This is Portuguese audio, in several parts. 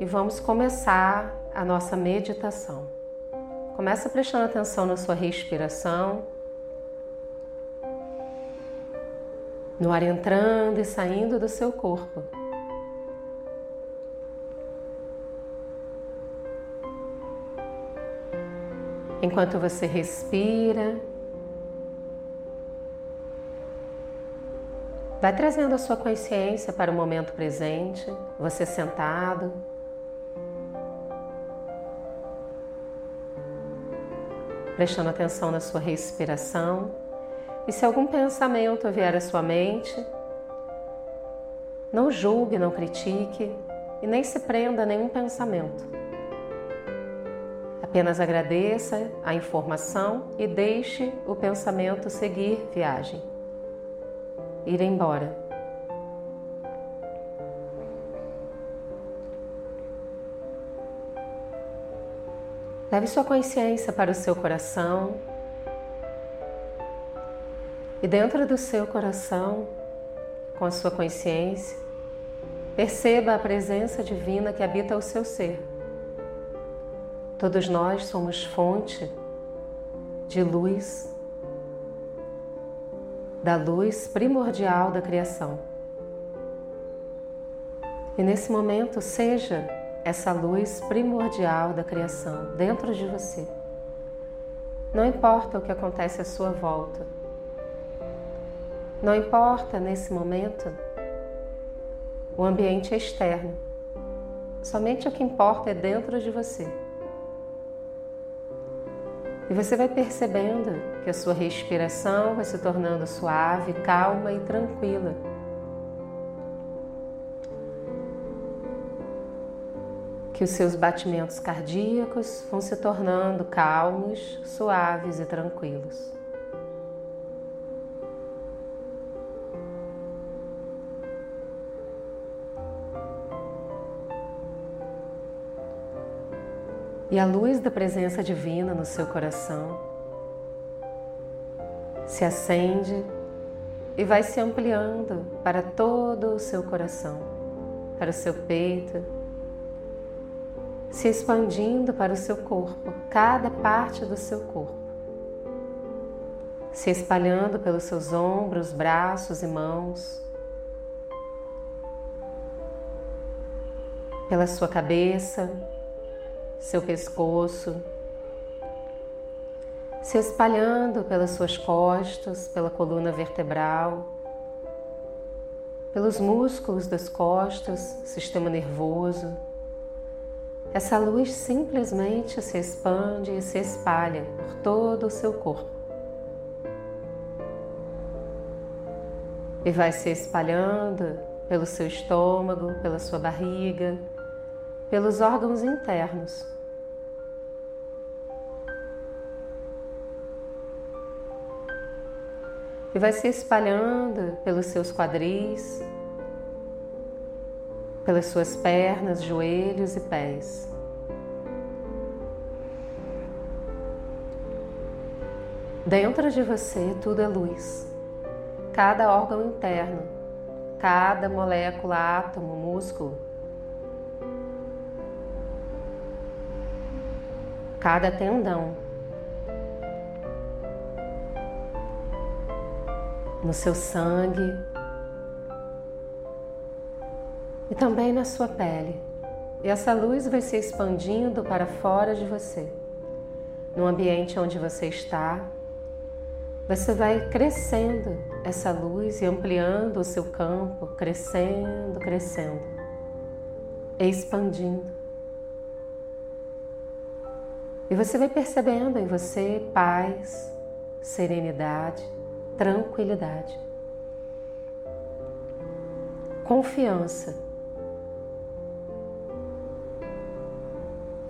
e vamos começar a nossa meditação. Começa prestando atenção na sua respiração, no ar entrando e saindo do seu corpo. Enquanto você respira, vai trazendo a sua consciência para o momento presente, você sentado. Prestando atenção na sua respiração. E se algum pensamento vier à sua mente, não julgue, não critique e nem se prenda a nenhum pensamento. Apenas agradeça a informação e deixe o pensamento seguir viagem. Ir embora. Leve sua consciência para o seu coração. E dentro do seu coração, com a sua consciência, perceba a presença divina que habita o seu ser. Todos nós somos fonte de luz, da luz primordial da criação. E nesse momento, seja essa luz primordial da criação dentro de você. Não importa o que acontece à sua volta. Não importa nesse momento o ambiente externo. Somente o que importa é dentro de você. E você vai percebendo que a sua respiração vai se tornando suave, calma e tranquila. Que os seus batimentos cardíacos vão se tornando calmos, suaves e tranquilos. e a luz da presença divina no seu coração se acende e vai se ampliando para todo o seu coração, para o seu peito, se expandindo para o seu corpo, cada parte do seu corpo, se espalhando pelos seus ombros, braços e mãos, pela sua cabeça, seu pescoço, se espalhando pelas suas costas, pela coluna vertebral, pelos músculos das costas, sistema nervoso. Essa luz simplesmente se expande e se espalha por todo o seu corpo. E vai se espalhando pelo seu estômago, pela sua barriga, pelos órgãos internos. E vai se espalhando pelos seus quadris, pelas suas pernas, joelhos e pés. Dentro de você tudo é luz. Cada órgão interno, cada molécula, átomo, músculo cada tendão. No seu sangue e também na sua pele. E essa luz vai se expandindo para fora de você. No ambiente onde você está, você vai crescendo essa luz e ampliando o seu campo, crescendo, crescendo, expandindo. E você vai percebendo em você paz, serenidade, tranquilidade, confiança.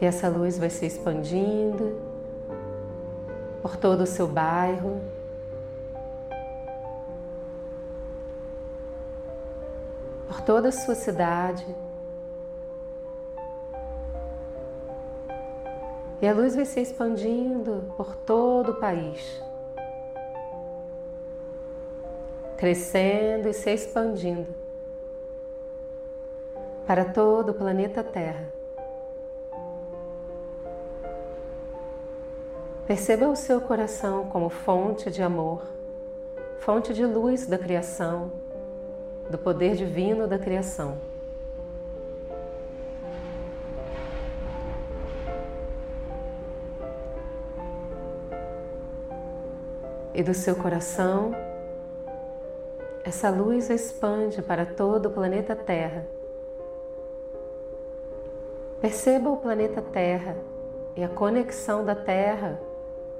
E essa luz vai se expandindo por todo o seu bairro, por toda a sua cidade. E a luz vai se expandindo por todo o país, crescendo e se expandindo para todo o planeta Terra. Perceba o seu coração como fonte de amor, fonte de luz da criação, do poder divino da criação. E do seu coração, essa luz expande para todo o planeta Terra. Perceba o planeta Terra e a conexão da Terra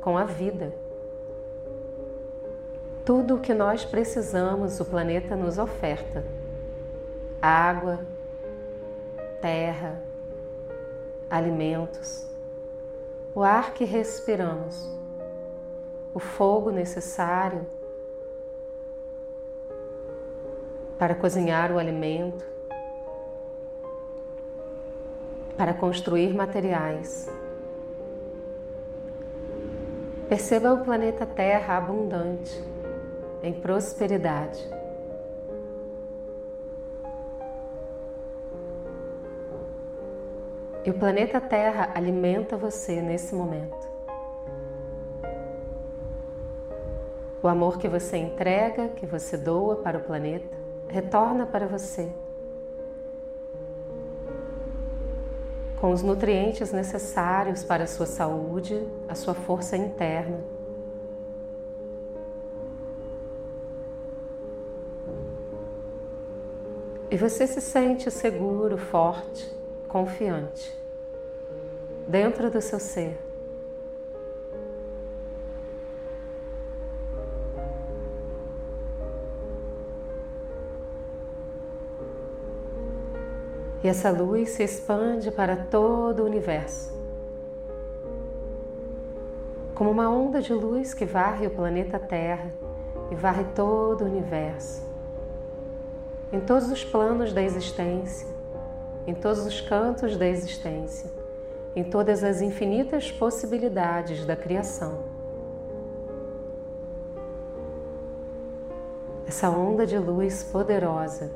com a vida. Tudo o que nós precisamos, o planeta nos oferta: água, terra, alimentos, o ar que respiramos, o fogo necessário para cozinhar o alimento, para construir materiais. Perceba o planeta Terra abundante, em prosperidade. E o planeta Terra alimenta você nesse momento. O amor que você entrega, que você doa para o planeta, retorna para você com os nutrientes necessários para a sua saúde, a sua força interna. E você se sente seguro, forte, confiante, dentro do seu ser. E essa luz se expande para todo o universo. Como uma onda de luz que varre o planeta Terra e varre todo o universo. Em todos os planos da existência, em todos os cantos da existência, em todas as infinitas possibilidades da criação. Essa onda de luz poderosa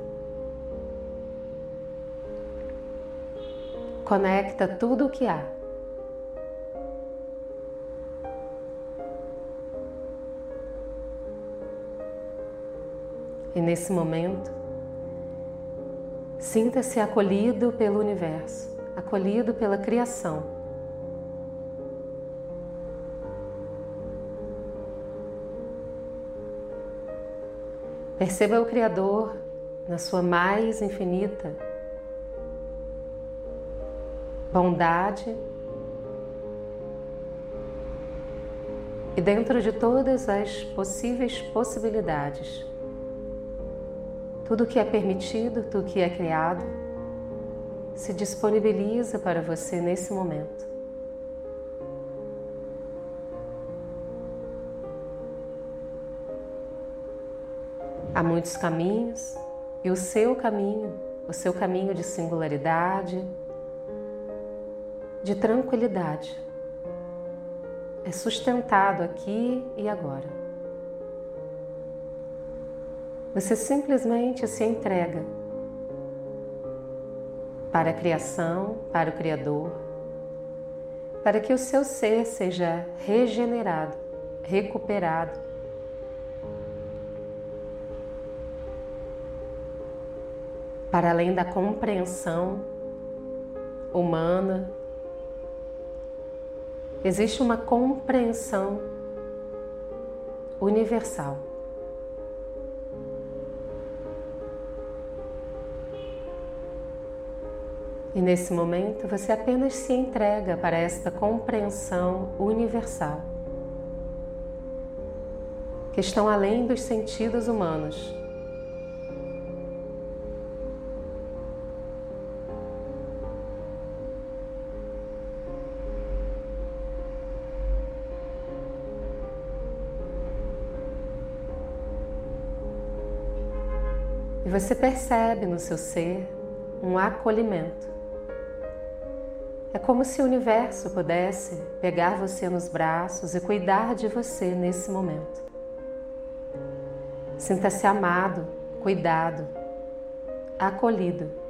conecta tudo o que há. E nesse momento, sinta-se acolhido pelo universo, acolhido pela criação. Perceba o Criador na sua mais infinita bondade. E dentro de todas as possíveis possibilidades, tudo que é permitido, tudo que é criado, se disponibiliza para você nesse momento. Há muitos caminhos e o seu caminho, o seu caminho de singularidade, de tranquilidade. É sustentado aqui e agora. Você simplesmente se entrega para a criação, para o Criador, para que o seu ser seja regenerado, recuperado. Para além da compreensão humana, existe uma compreensão universal. E nesse momento você apenas se entrega para esta compreensão universal, que estão além dos sentidos humanos. Você percebe no seu ser um acolhimento. É como se o universo pudesse pegar você nos braços e cuidar de você nesse momento. Sinta-se amado, cuidado, acolhido.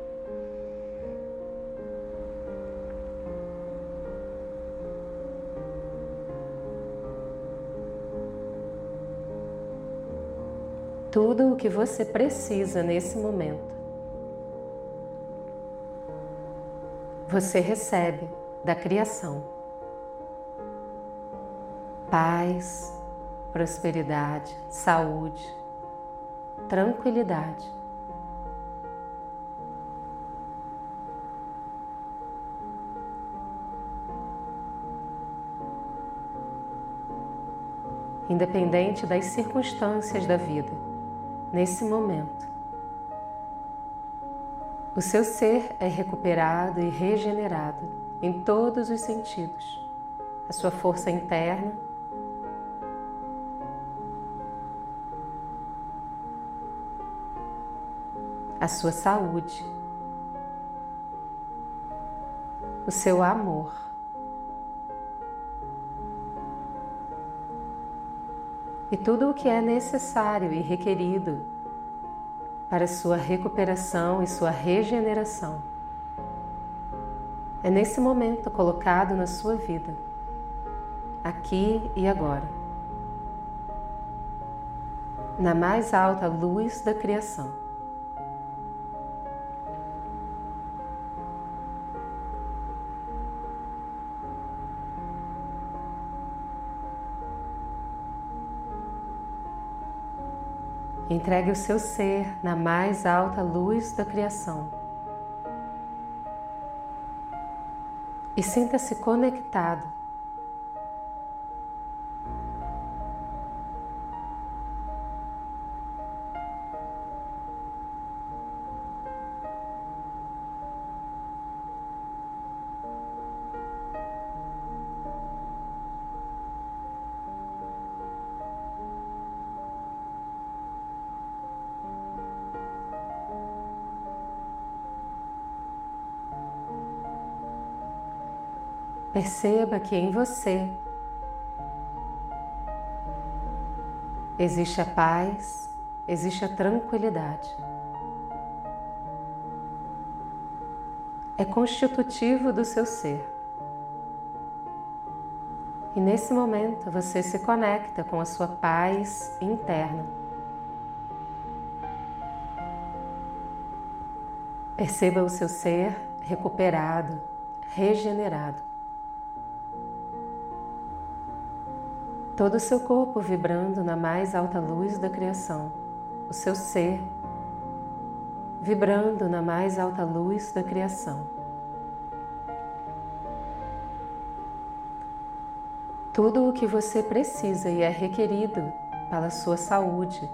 Tudo o que você precisa nesse momento. Você recebe da criação paz, prosperidade, saúde, tranquilidade. Independente das circunstâncias da vida, nesse momento, o seu ser é recuperado e regenerado em todos os sentidos. A sua força interna a sua saúde, o seu amor. E tudo o que é necessário e requerido para sua recuperação e sua regeneração é nesse momento colocado na sua vida, aqui e agora, na mais alta luz da criação. Entregue o seu ser na mais alta luz da criação. E sinta-se conectado Perceba que em você existe a paz, existe a tranquilidade. É constitutivo do seu ser. E nesse momento você se conecta com a sua paz interna. Perceba o seu ser recuperado, regenerado. Todo o seu corpo vibrando na mais alta luz da criação, o seu ser vibrando na mais alta luz da criação. Tudo o que você precisa e é requerido para sua saúde.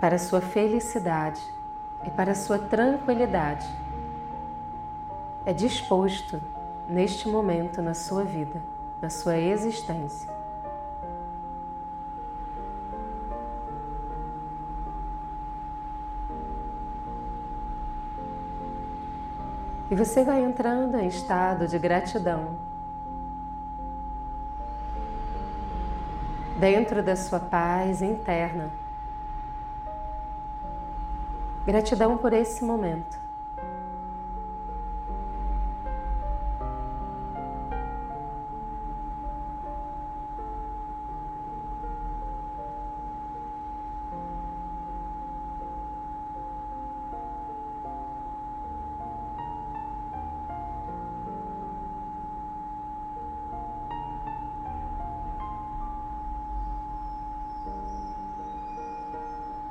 Para sua felicidade e para sua tranquilidade é disposto neste momento na sua vida, na sua existência. E você vai entrando em estado de gratidão. Dentro da sua paz interna. Gratidão por esse momento.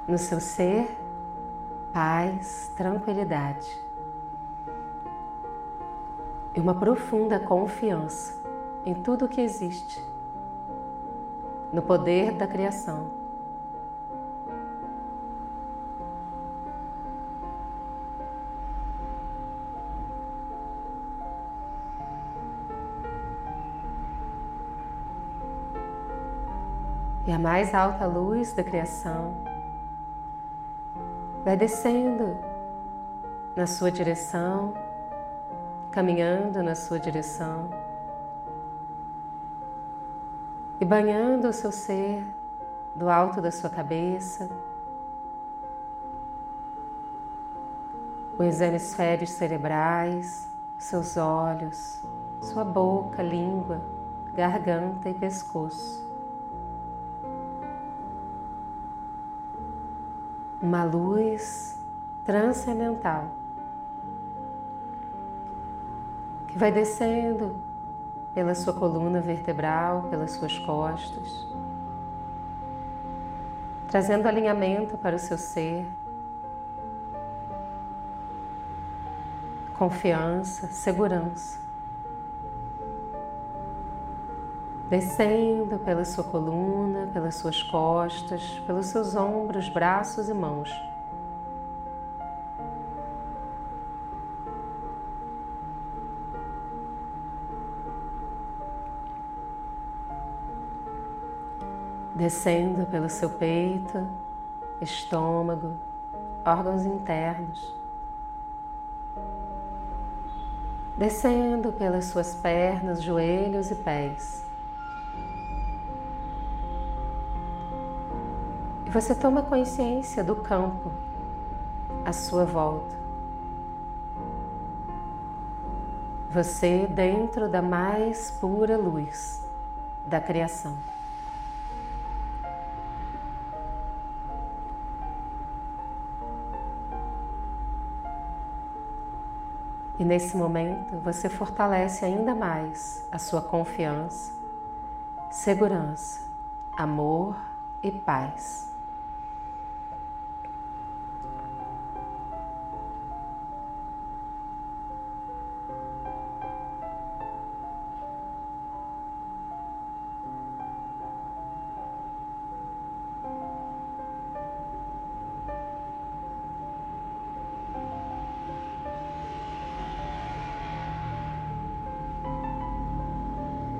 No seu ser paz, tranquilidade e uma profunda confiança em tudo o que existe, no poder da criação. E a mais alta luz da criação vai descendo na sua direção, caminhando na sua direção e banhando o seu ser do alto da sua cabeça, os hemisférios cerebrais, seus olhos, sua boca, língua, garganta e pescoço. Uma luz transcendental que vai descendo pela sua coluna vertebral, pelas suas costas, trazendo alinhamento para o seu ser, confiança, segurança. Descendo pela sua coluna, pelas suas costas, pelos seus ombros, braços e mãos. Descendo pelo seu peito, estômago, órgãos internos. descendo pelas suas pernas, joelhos e pés. Você toma consciência do campo à sua volta. Você dentro da mais pura luz da criação. E nesse momento você fortalece ainda mais a sua confiança, segurança, amor e paz.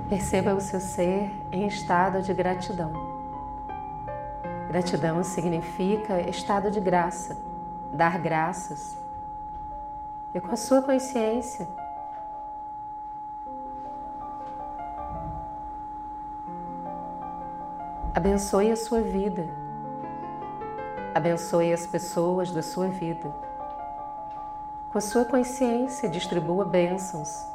Perceba o seu ser em estado de gratidão. Gratidão significa estado de graça, dar graças. E com a sua consciência, abençoe a sua vida, abençoe as pessoas da sua vida. Com a sua consciência, distribua bênçãos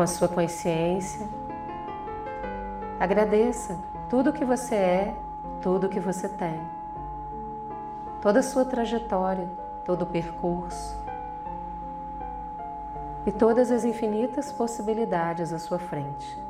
com a sua consciência. Agradeça tudo que você é, tudo que você tem, toda a sua trajetória, todo o percurso e todas as infinitas possibilidades à sua frente.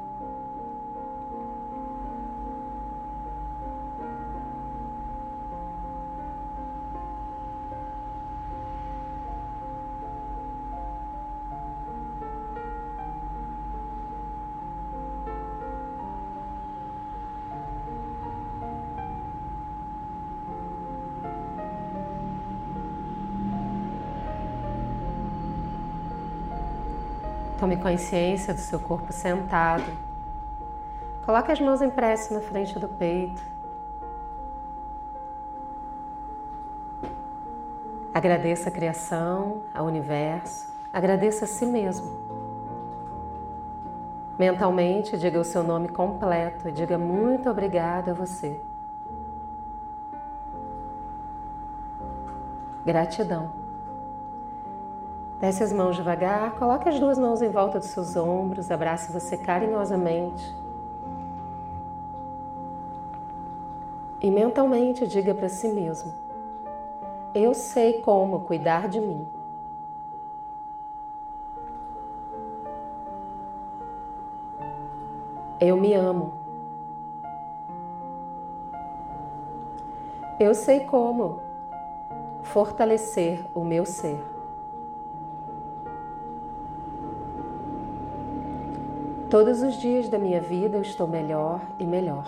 Tome consciência do seu corpo sentado. Coloque as mãos em prece na frente do peito. Agradeça a criação, ao universo, agradeça a si mesmo. Mentalmente, diga o seu nome completo e diga muito obrigado a você. Gratidão. Desce as mãos devagar, coloque as duas mãos em volta dos seus ombros, abrace você carinhosamente. E mentalmente diga para si mesmo: Eu sei como cuidar de mim. Eu me amo. Eu sei como fortalecer o meu ser. Todos os dias da minha vida eu estou melhor e melhor.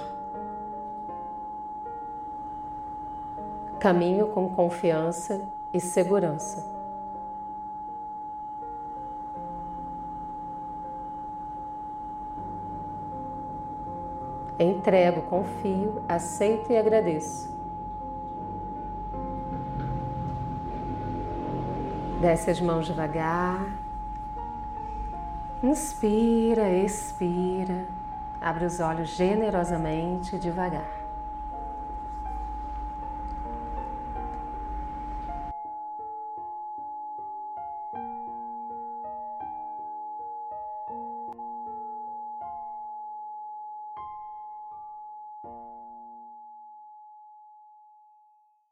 Caminho com confiança e segurança. Entrego, confio, aceito e agradeço. Desce as mãos devagar. Inspira, expira, abre os olhos generosamente, devagar.